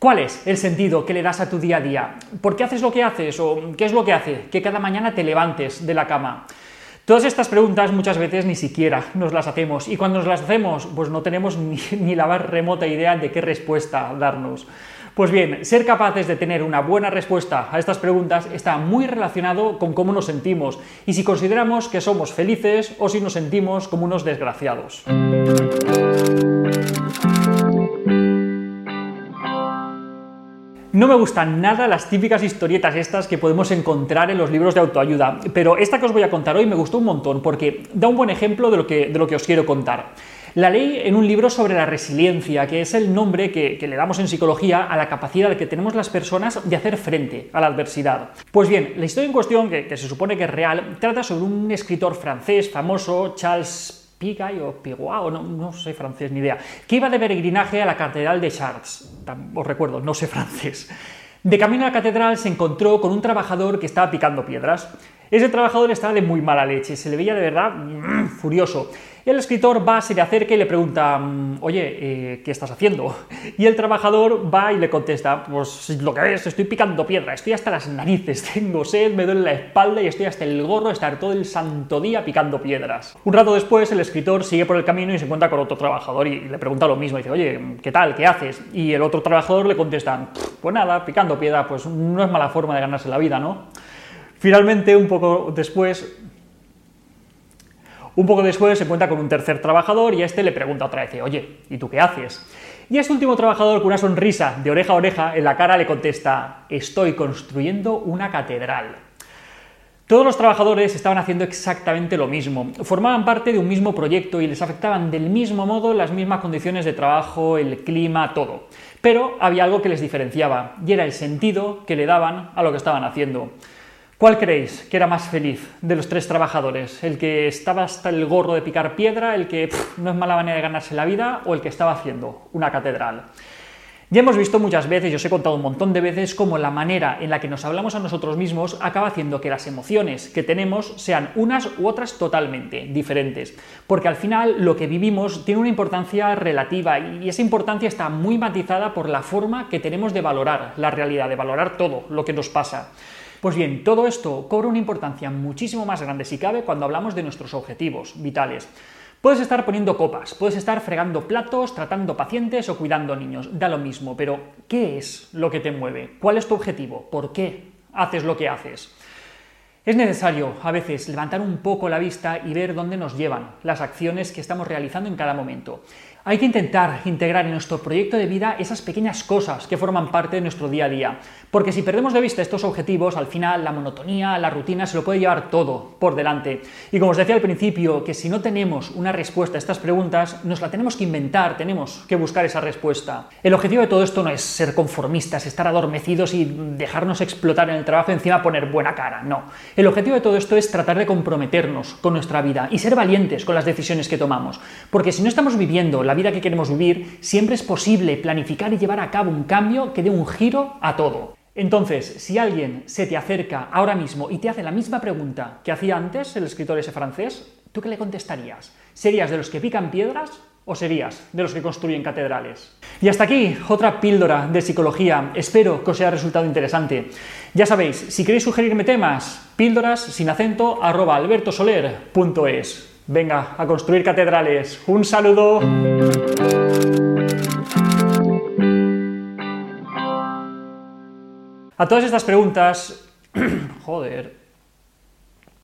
¿Cuál es el sentido que le das a tu día a día? ¿Por qué haces lo que haces? ¿O qué es lo que hace que cada mañana te levantes de la cama? Todas estas preguntas muchas veces ni siquiera nos las hacemos y cuando nos las hacemos pues no tenemos ni, ni la más remota idea de qué respuesta darnos. Pues bien, ser capaces de tener una buena respuesta a estas preguntas está muy relacionado con cómo nos sentimos y si consideramos que somos felices o si nos sentimos como unos desgraciados. No me gustan nada las típicas historietas estas que podemos encontrar en los libros de autoayuda, pero esta que os voy a contar hoy me gustó un montón porque da un buen ejemplo de lo que, de lo que os quiero contar. La leí en un libro sobre la resiliencia, que es el nombre que, le damos en psicología a la capacidad que tenemos las personas de hacer frente a la adversidad. Pues bien, la historia en cuestión, que, se supone que es real, trata sobre un escritor francés famoso, Charles Pigay o Pigua, o no, no, sé francés ni idea, que iba de peregrinaje a la Catedral de Chartres. Os recuerdo, no sé francés. De camino a la catedral se encontró con un trabajador que estaba picando piedras. Ese trabajador estaba de muy mala leche, se le veía de verdad mm, furioso. El escritor va, se le acerca y le pregunta, mm, oye, eh, ¿qué estás haciendo? Y el trabajador va y le contesta, pues lo que es, estoy picando piedra, estoy hasta las narices, tengo sed, me duele la espalda y estoy hasta el gorro de estar todo el santo día picando piedras. Un rato después el escritor sigue por el camino y se encuentra con otro trabajador y le pregunta lo mismo, y dice, oye, ¿qué tal? ¿Qué haces? Y el otro trabajador le contesta, pues nada, picando piedra, pues no es mala forma de ganarse la vida, ¿no? Finalmente, un poco después, un poco después se cuenta con un tercer trabajador y este le pregunta otra vez, oye, ¿y tú qué haces? Y este último trabajador con una sonrisa de oreja a oreja en la cara le contesta, estoy construyendo una catedral. Todos los trabajadores estaban haciendo exactamente lo mismo, formaban parte de un mismo proyecto y les afectaban del mismo modo las mismas condiciones de trabajo, el clima, todo. Pero había algo que les diferenciaba, y era el sentido que le daban a lo que estaban haciendo. ¿Cuál creéis que era más feliz de los tres trabajadores? ¿El que estaba hasta el gorro de picar piedra, el que no es mala manera de ganarse la vida o el que estaba haciendo una catedral? Ya hemos visto muchas veces, yo os he contado un montón de veces, cómo la manera en la que nos hablamos a nosotros mismos acaba haciendo que las emociones que tenemos sean unas u otras totalmente diferentes. Porque al final lo que vivimos tiene una importancia relativa y esa importancia está muy matizada por la forma que tenemos de valorar la realidad, de valorar todo lo que nos pasa. Pues bien, todo esto cobra una importancia muchísimo más grande si cabe cuando hablamos de nuestros objetivos vitales. Puedes estar poniendo copas, puedes estar fregando platos, tratando pacientes o cuidando niños, da lo mismo, pero ¿qué es lo que te mueve? ¿Cuál es tu objetivo? ¿Por qué haces lo que haces? Es necesario a veces levantar un poco la vista y ver dónde nos llevan las acciones que estamos realizando en cada momento. Hay que intentar integrar en nuestro proyecto de vida esas pequeñas cosas que forman parte de nuestro día a día, porque si perdemos de vista estos objetivos, al final la monotonía, la rutina se lo puede llevar todo por delante. Y como os decía al principio, que si no tenemos una respuesta a estas preguntas, nos la tenemos que inventar, tenemos que buscar esa respuesta. El objetivo de todo esto no es ser conformistas, estar adormecidos y dejarnos explotar en el trabajo encima poner buena cara, no. El objetivo de todo esto es tratar de comprometernos con nuestra vida y ser valientes con las decisiones que tomamos, porque si no estamos viviendo la vida que queremos vivir, siempre es posible planificar y llevar a cabo un cambio que dé un giro a todo. Entonces, si alguien se te acerca ahora mismo y te hace la misma pregunta que hacía antes el escritor ese francés, ¿tú qué le contestarías? ¿Serías de los que pican piedras o serías de los que construyen catedrales? Y hasta aquí otra píldora de psicología. Espero que os haya resultado interesante. Ya sabéis, si queréis sugerirme temas, píldoras sin acento arroba. Venga, a construir catedrales. Un saludo. A todas estas preguntas, joder,